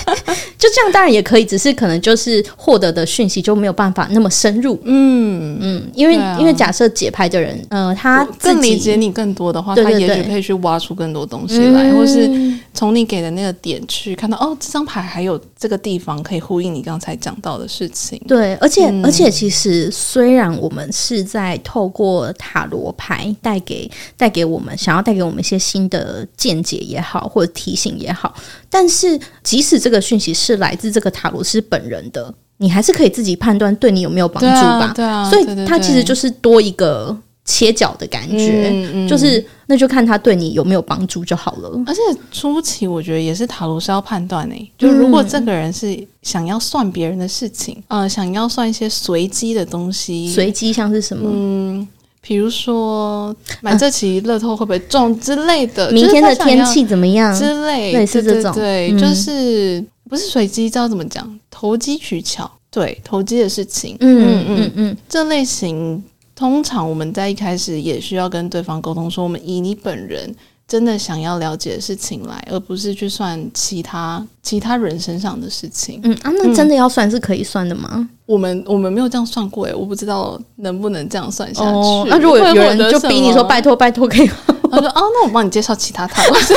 (laughs) 就这样当然也可以，只是可能就是获得的讯息就没有办法那么深入。嗯嗯，因为、啊、因为假设解牌的人，呃，他更理解你更多的话，他也许可以去挖出更多东西来，嗯、或是从你给的那个点去看到，哦，这张牌还有这个地方可以呼应你刚才讲到的事情。对，而且、嗯、而且其实虽然我们是在透过塔罗牌带给带给我们想要带给我们一些新的见解也好，或者提醒。也好，但是即使这个讯息是来自这个塔罗师本人的，你还是可以自己判断对你有没有帮助吧？对啊，所以它其实就是多一个切角的感觉，嗯嗯、就是那就看他对你有没有帮助就好了。而且初期我觉得也是塔罗师要判断诶，就如果这个人是想要算别人的事情，嗯、呃，想要算一些随机的东西，随机像是什么？嗯。比如说买这期乐透会不会中之类的，明天的天气怎么样之类，类似这种，对，就是不是随机，知道怎么讲，投机取巧，对，投机的事情，嗯嗯嗯嗯，这类型通常我们在一开始也需要跟对方沟通，说我们以你本人。真的想要了解的事情来，而不是去算其他其他人身上的事情。嗯啊，那真的要算是可以算的吗？嗯、我们我们没有这样算过诶，我不知道能不能这样算下去。那、哦啊、如果有人就逼你说拜托拜托可以吗？他说哦，那我帮你介绍其他塔罗师，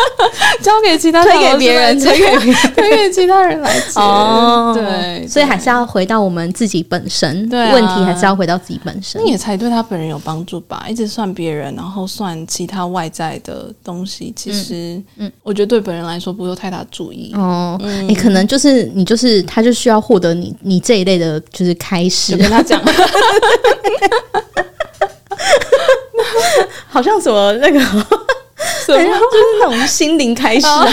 (laughs) 交给其他推给别人，推 (laughs) 给推给其他人来解。哦，对，所以还是要回到我们自己本身，对啊、问题还是要回到自己本身，那也才对他本人有帮助吧？一直算别人，然后算其他外在的东西，其实，嗯，我觉得对本人来说不会有太大注意。哦，你、嗯。欸、可能就是你就是他，就需要获得你你这一类的，就是开始。跟他讲。(laughs) (laughs) 好像什么那个 (laughs) 什么，(laughs) 就是那种心灵开始啊！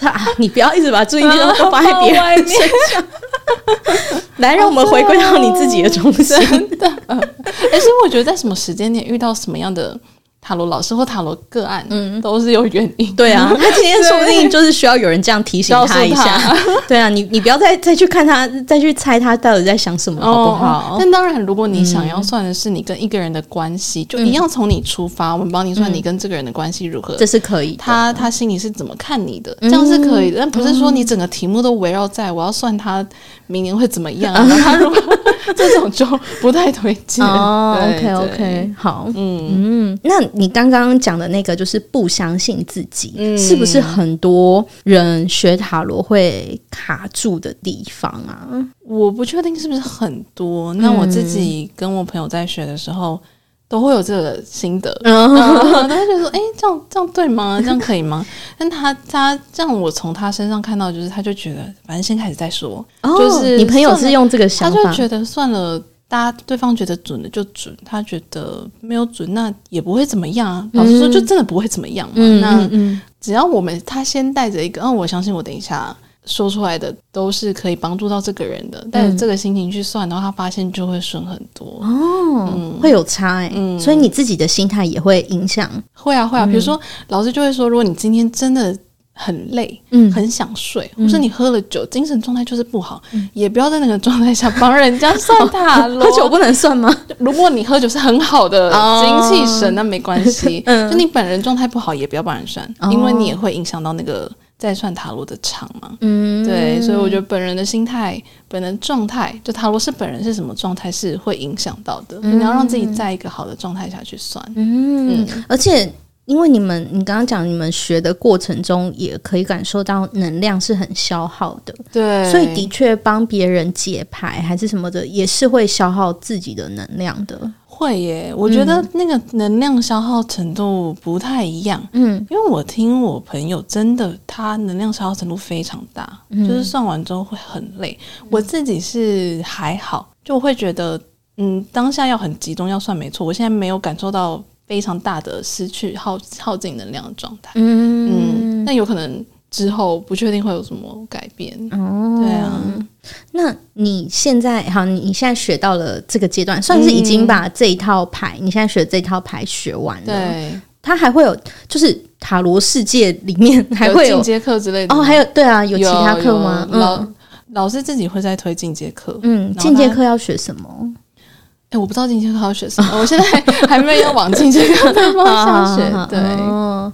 啊，你不要一直把注意力都放在别人身上，来，让我们回归到你自己的中心。的，而且我觉得在什么时间点遇到什么样的。塔罗老师或塔罗个案，嗯，都是有原因。对啊，(laughs) 他今天说不定就是需要有人这样提醒他一下。(laughs) 对啊，你你不要再再去看他，再去猜他到底在想什么，好不好？但当然，如果你想要算的是你跟一个人的关系，就一样从你出发，我们帮你算你跟这个人的关系如何，这是可以。他他心里是怎么看你的，这样是可以的。但不是说你整个题目都围绕在我要算他明年会怎么样。(laughs) 他如果这种就不太推荐哦。OK OK，好，嗯嗯，那。你刚刚讲的那个就是不相信自己，嗯、是不是很多人学塔罗会卡住的地方啊？我不确定是不是很多。那我自己跟我朋友在学的时候，都会有这个心得，(laughs) 然后他就说：“哎，这样这样对吗？(laughs) 这样可以吗？”但他他这样，我从他身上看到，就是他就觉得，反正先开始再说。哦、就是你朋友是用这个想法，他就觉得算了，大家对方觉得准的就准，他觉得没有准，那也不会怎么样啊。老实说，就真的不会怎么样嘛。嗯、那只要我们他先带着一个，嗯，我相信我等一下。说出来的都是可以帮助到这个人的，带着这个心情去算，然后他发现就会顺很多。哦，嗯、会有差哎、欸，嗯，所以你自己的心态也会影响，会啊会啊，比如说老师就会说，如果你今天真的很累，嗯，很想睡，或是你喝了酒，精神状态就是不好，嗯、也不要在那个状态下帮人家 (laughs) 算塔罗。喝酒不能算吗？如果你喝酒是很好的精气神，那没关系，(laughs) 嗯，就你本人状态不好，也不要帮人算，因为你也会影响到那个。在算塔罗的场嘛，嗯，对，所以我觉得本人的心态、本人状态，就塔罗是本人是什么状态，是会影响到的。嗯、你要让自己在一个好的状态下去算，嗯，嗯，而且因为你们，你刚刚讲你们学的过程中，也可以感受到能量是很消耗的，对，所以的确帮别人解牌还是什么的，也是会消耗自己的能量的。会耶，我觉得那个能量消耗程度不太一样。嗯，因为我听我朋友真的，他能量消耗程度非常大，嗯、就是算完之后会很累。嗯、我自己是还好，就会觉得，嗯，当下要很集中要算没错。我现在没有感受到非常大的失去耗耗尽能量的状态。嗯嗯，那有可能。之后不确定会有什么改变哦，对啊。那你现在好，你现在学到了这个阶段，算是已经把这一套牌，嗯、你现在学的这一套牌学完了。对，它还会有，就是塔罗世界里面还会有进阶课之类的哦。还有，对啊，有其他课吗？老、嗯、老师自己会在推进阶课。嗯，进阶课要学什么？哎，我不知道进阶课要学什么，我现在还没有往进阶课的方向 (laughs) 学。对，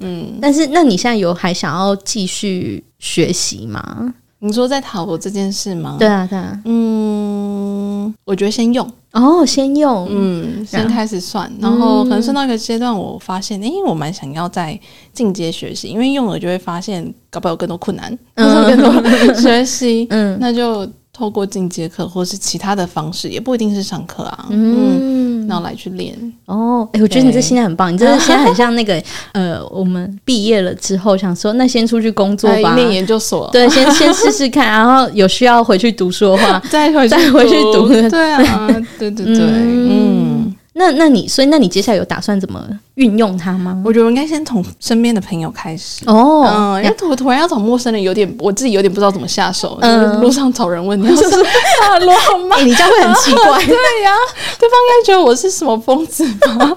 嗯，但是那你现在有还想要继续学习吗？你说在塔罗这件事吗？对啊，对啊，嗯，我觉得先用哦，先用，嗯，先开始算，然后可能算到一个阶段，我发现，哎，我蛮想要在进阶学习，因为用了就会发现，搞不好有更多困难，嗯，(laughs) 更多学习，嗯，那就。透过进阶课或是其他的方式，也不一定是上课啊，嗯，然后来去练。哦。哎，我觉得你这心态很棒，你这个心态很像那个 (laughs) 呃，我们毕业了之后想说，那先出去工作吧，念研究所，对，先 (laughs) 先试试看，然后有需要回去读书的话，再 (laughs) 回再回去读，对啊，对对对，嗯。那那你所以那你接下来有打算怎么运用它吗？我觉得我应该先从身边的朋友开始哦，嗯，因为突突然要找陌生人，有点我自己有点不知道怎么下手，嗯，路上找人问你，(laughs) 就是啊罗吗？你这样会很奇怪，(laughs) 对呀，对方应该觉得我是什么疯子吧？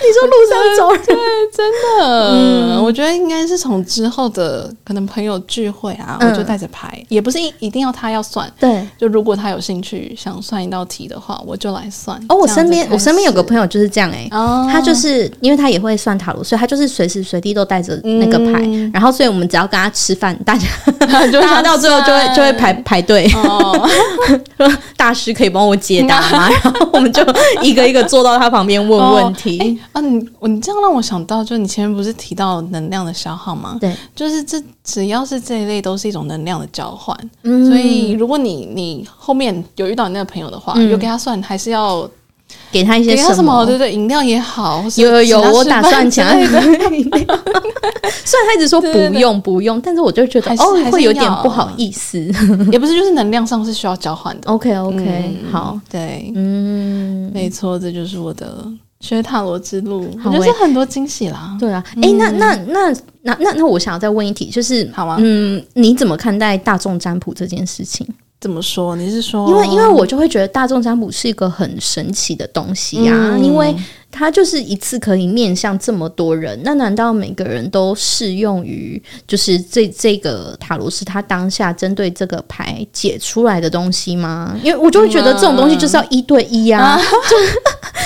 你说路上走人，(laughs) 对，真的，嗯，我觉得应该是从之后的可能朋友聚会啊，我就带着牌，也不是一一定要他要算，对，就如果他有兴趣想算一道题的话，我就来算。哦，我身边我身边有个朋友就是这样哎，他就是因为他也会算塔罗，所以他就是随时随地都带着那个牌，然后所以我们只要跟他吃饭，大家 (laughs) 大家到最后就会就会排排队，(laughs) 说大师可以帮我解答吗？然后我们就一个一个坐到他旁边问问题。啊，你你这样让我想到，就你前面不是提到能量的消耗吗？对，就是这只要是这一类，都是一种能量的交换。嗯，所以如果你你后面有遇到你那个朋友的话，有给他算，还是要给他一些什么？对对，饮料也好，有有有，我打算讲。虽然他一直说 (laughs) 不用不用，但是我就觉得哦，会有点不好意思。也不是，就是能量上是需要交换的。OK OK，好，对，嗯，没错，这就是我的。学塔罗之路，我觉得是很多惊喜啦。对啊，哎、嗯，那那那那那那，我想要再问一题，就是好吗？嗯，你怎么看待大众占卜这件事情？怎么说？你是说，因为因为我就会觉得大众占卜是一个很神奇的东西呀、啊，嗯、因为。它就是一次可以面向这么多人，那难道每个人都适用于就是这这个塔罗是他当下针对这个牌解出来的东西吗？因为我就会觉得这种东西就是要一对一啊，(laughs) 就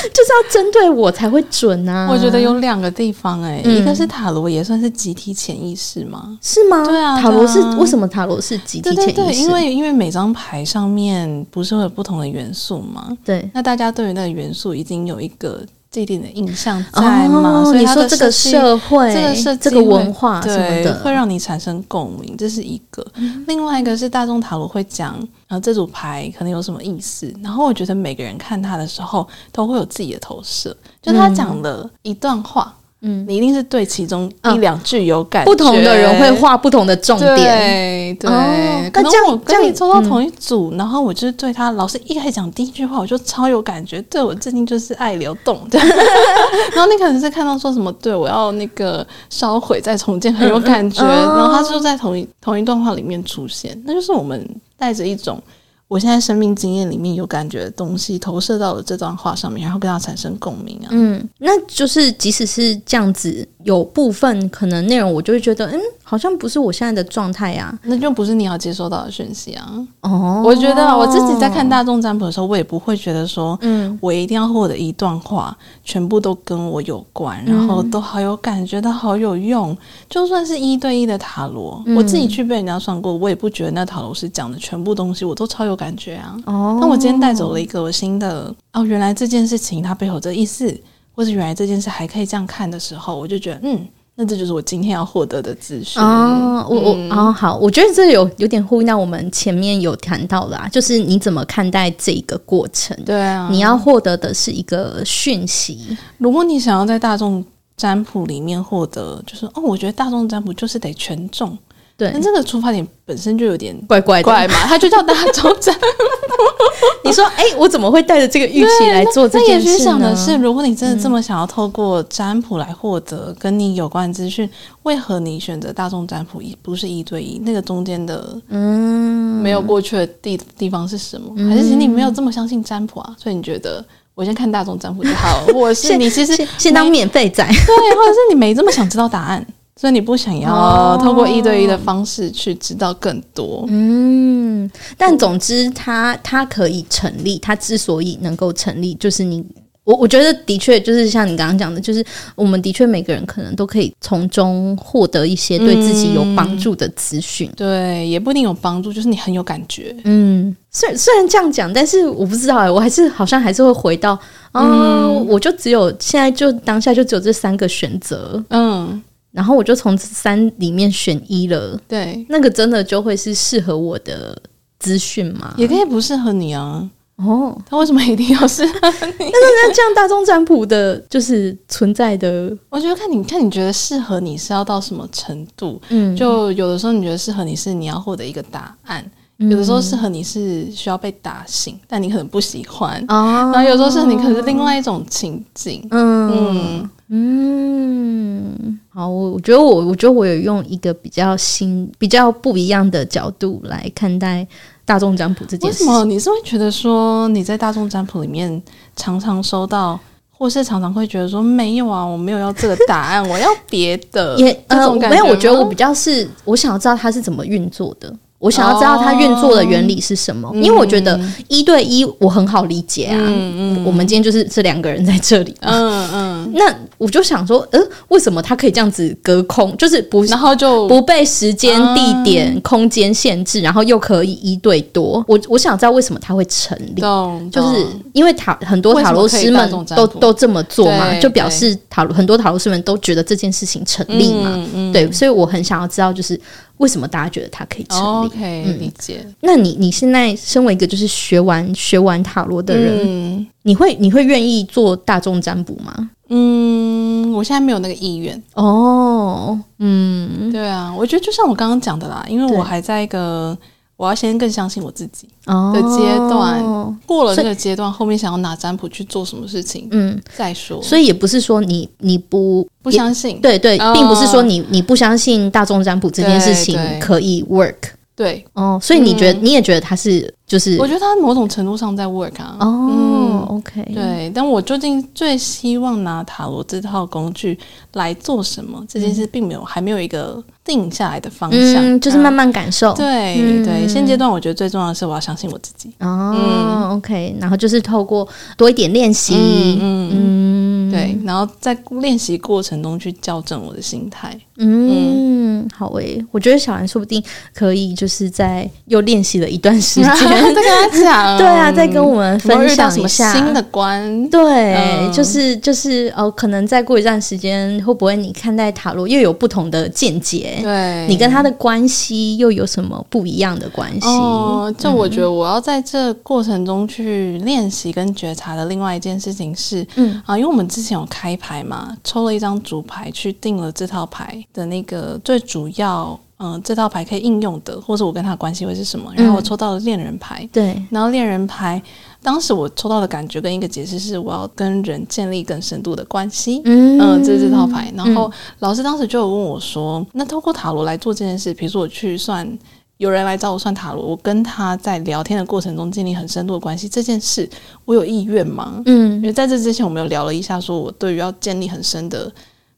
就是要针对我才会准啊。我觉得有两个地方哎、欸，嗯、一个是塔罗也算是集体潜意识吗？是吗？对啊，塔罗是为什么塔罗是集体潜意识？对对对，因为因为每张牌上面不是会有不同的元素吗？对，那大家对于那个元素已经有一个。既定的印象在吗？哦、所以你说这个社会，这个社这个文化什么的，会让你产生共鸣，这是一个。嗯、另外一个是大众塔罗会讲，然后这组牌可能有什么意思。然后我觉得每个人看他的时候，都会有自己的投射。就他讲了一段话。嗯嗯，你一定是对其中一两句有感觉。不同的人会画不同的重点。对对，可能我跟你抽到同一组，然后我就是对他老师一开始讲第一句话，我就超有感觉。对我最近就是爱流动，(laughs) 然后你可能是看到说什么，对我要那个烧毁再重建，很有感觉。然后他就在同一同一段话里面出现，那就是我们带着一种。我现在生命经验里面有感觉的东西投射到了这段话上面，然后跟它产生共鸣啊。嗯，那就是即使是这样子。有部分可能内容我就会觉得，嗯，好像不是我现在的状态呀，那就不是你要接收到的讯息啊。哦，我觉得我自己在看大众占卜的时候，我也不会觉得说，嗯，我一定要获得一段话，全部都跟我有关，然后都好有感觉，都好有用。就算是一对一的塔罗，我自己去被人家算过，我也不觉得那塔罗师讲的全部东西我都超有感觉啊。哦，那我今天带走了一个我新的，哦，原来这件事情它背后的意思。或者原来这件事还可以这样看的时候，我就觉得，嗯，那这就是我今天要获得的资讯。哦，我我哦好，我觉得这有有点呼应到我们前面有谈到的啊，就是你怎么看待这个过程？对啊，你要获得的是一个讯息。如果你想要在大众占卜里面获得，就是哦，我觉得大众占卜就是得权重。对，那这个出发点本身就有点怪怪怪嘛，(laughs) 他就叫大众占卜。(laughs) 你说，哎、欸，我怎么会带着这个预期来做这件事呢？也许想的是，如果你真的这么想要透过占卜来获得跟你有关的资讯，嗯、为何你选择大众占卜一不是一对一？那个中间的嗯，没有过去的地地方是什么？嗯、还是其实你没有这么相信占卜啊？所以你觉得我先看大众占卜就好？或者是你其实 (laughs) 先，先当免费仔？对，或者是你没这么想知道答案？所以你不想要透过一对一的方式去知道更多，嗯，但总之它它可以成立，它之所以能够成立，就是你我我觉得的确就是像你刚刚讲的，就是我们的确每个人可能都可以从中获得一些对自己有帮助的资讯，对，也不一定有帮助，就是你很有感觉，嗯，虽虽然这样讲，但是我不知道哎、欸，我还是好像还是会回到啊，我就只有现在就当下就只有这三个选择，嗯。然后我就从三里面选一了，对，那个真的就会是适合我的资讯吗？也可以不适合你啊。哦，他为什么一定要适合你？(laughs) 那那这样大众占卜的，就是存在的。我觉得看你看你觉得适合你是要到什么程度？嗯，就有的时候你觉得适合你是你要获得一个答案，有的时候适合你是需要被打醒，但你可能不喜欢。哦，然后有时候是你可能是另外一种情景。嗯嗯。嗯，好，我我觉得我我觉得我有用一个比较新、比较不一样的角度来看待大众占卜这件事。为什么？你是会觉得说你在大众占卜里面常常收到，或是常常会觉得说没有啊，我没有要这个答案，我要别的。(laughs) 也呃，没有，我觉得我比较是我想要知道它是怎么运作的。我想要知道它运作的原理是什么，哦、因为我觉得一对一我很好理解啊。嗯嗯、我们今天就是这两个人在这里。嗯嗯。那我就想说，呃，为什么它可以这样子隔空，就是不，然后就不被时间、地点、嗯、空间限制，然后又可以一对多？我我想知道为什么它会成立，就是因为塔很多塔罗师们都都这么做嘛，就表示塔罗很多塔罗师们都觉得这件事情成立嘛。嗯嗯、对，所以我很想要知道，就是。为什么大家觉得它可以成立？OK，嗯，理解。那你你现在身为一个就是学完学完塔罗的人，嗯，你会你会愿意做大众占卜吗？嗯，我现在没有那个意愿。哦，嗯，对啊，我觉得就像我刚刚讲的啦，因为我还在一个。我要先更相信我自己的阶段，哦、过了这个阶段，后面想要拿占卜去做什么事情，嗯，再说。所以也不是说你你不不相信，对对，并不是说你你不相信大众占卜这件事情可以 work。对。哦，所以你觉得、嗯、你也觉得它是就是？我觉得他某种程度上在 work 啊。哦、嗯、，OK，对。但我究竟最希望拿塔罗这套工具来做什么？这件事并没有还没有一个定下来的方向，嗯、就是慢慢感受。对、嗯、对，现阶段我觉得最重要的是我要相信我自己。哦、嗯、，OK，然后就是透过多一点练习，嗯嗯，嗯对，然后在练习过程中去校正我的心态。嗯。好诶、欸，我觉得小兰说不定可以，就是在又练习了一段时间，(laughs) 再跟他讲，(laughs) 对啊，再跟我们分享一下新的观，对，嗯、就是就是哦，可能再过一段时间，会不会你看待塔罗又有不同的见解？对，你跟他的关系又有什么不一样的关系？哦，就我觉得我要在这过程中去练习跟觉察的另外一件事情是，嗯啊，因为我们之前有开牌嘛，抽了一张主牌去定了这套牌的那个最主要。嗯，这套牌可以应用的，或者我跟他的关系会是什么？然后我抽到了恋人牌，嗯、对，然后恋人牌，当时我抽到的感觉跟一个解释是，我要跟人建立更深度的关系。嗯，嗯，这是这套牌。然后老师当时就有问我说：“那透过塔罗来做这件事，比如说我去算，有人来找我算塔罗，我跟他在聊天的过程中建立很深度的关系，这件事我有意愿吗？”嗯，因为在这之前我们有聊了一下，说我对于要建立很深的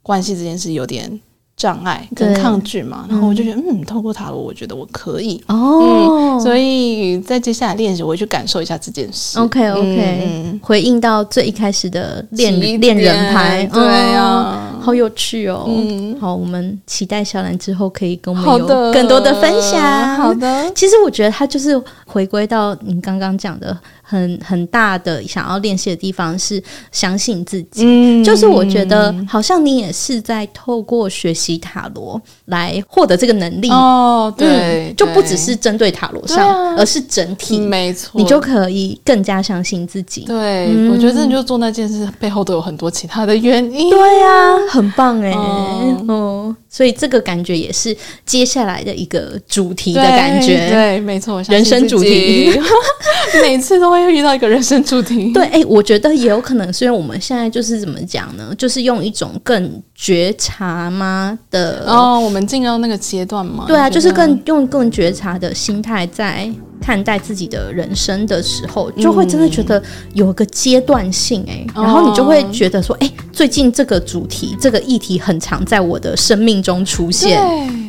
关系这件事有点。障碍跟抗拒嘛，然后我就觉得，嗯，透过塔罗，我觉得我可以。哦、嗯，所以在接下来练习，我会去感受一下这件事。OK OK，、嗯、回应到最一开始的恋恋人牌，对呀、啊。哦，好有趣哦。嗯，好，我们期待小兰之后可以跟我们有更多的分享。好的，其实我觉得他就是回归到你刚刚讲的。很很大的想要练习的地方是相信自己，嗯，就是我觉得好像你也是在透过学习塔罗来获得这个能力哦，对，嗯，就不只是针对塔罗上，啊，而是整体，没错，你就可以更加相信自己。对，嗯，我觉得真的就做那件事背后都有很多其他的原因。对呀，啊，很棒哎，哦，嗯，所以这个感觉也是接下来的一个主题的感觉，对，对，没错，人生主题，(laughs) (laughs) 每次都会。会遇到一个人生主题，对，哎、欸，我觉得也有可能，是因为我们现在就是怎么讲呢，就是用一种更觉察吗？的哦，我们进入到那个阶段嘛，对啊，就是更用更觉察的心态在看待自己的人生的时候，就会真的觉得有个阶段性哎、欸嗯，然后你就会觉得说，哎、欸，最近这个主题、这个议题很常在我的生命中出现，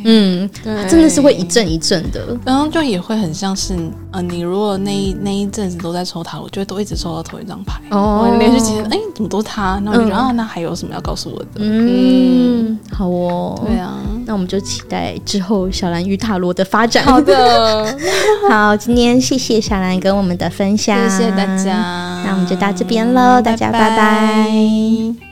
嗯，对，真的是会一阵一阵的，然后就也会很像是，呃，你如果那一那一阵子都在抽塔，我觉得都一直抽到同一张牌，哦，连续几天，哎，怎么都是他？然后就觉得、嗯、啊，那还有什么要告诉我的？嗯，嗯好哦，对啊，那我们就期待之后小兰与塔罗的发展。好的，(laughs) 好。今天谢谢小兰跟我们的分享，谢谢大家，那我们就到这边喽，大家拜拜。拜拜。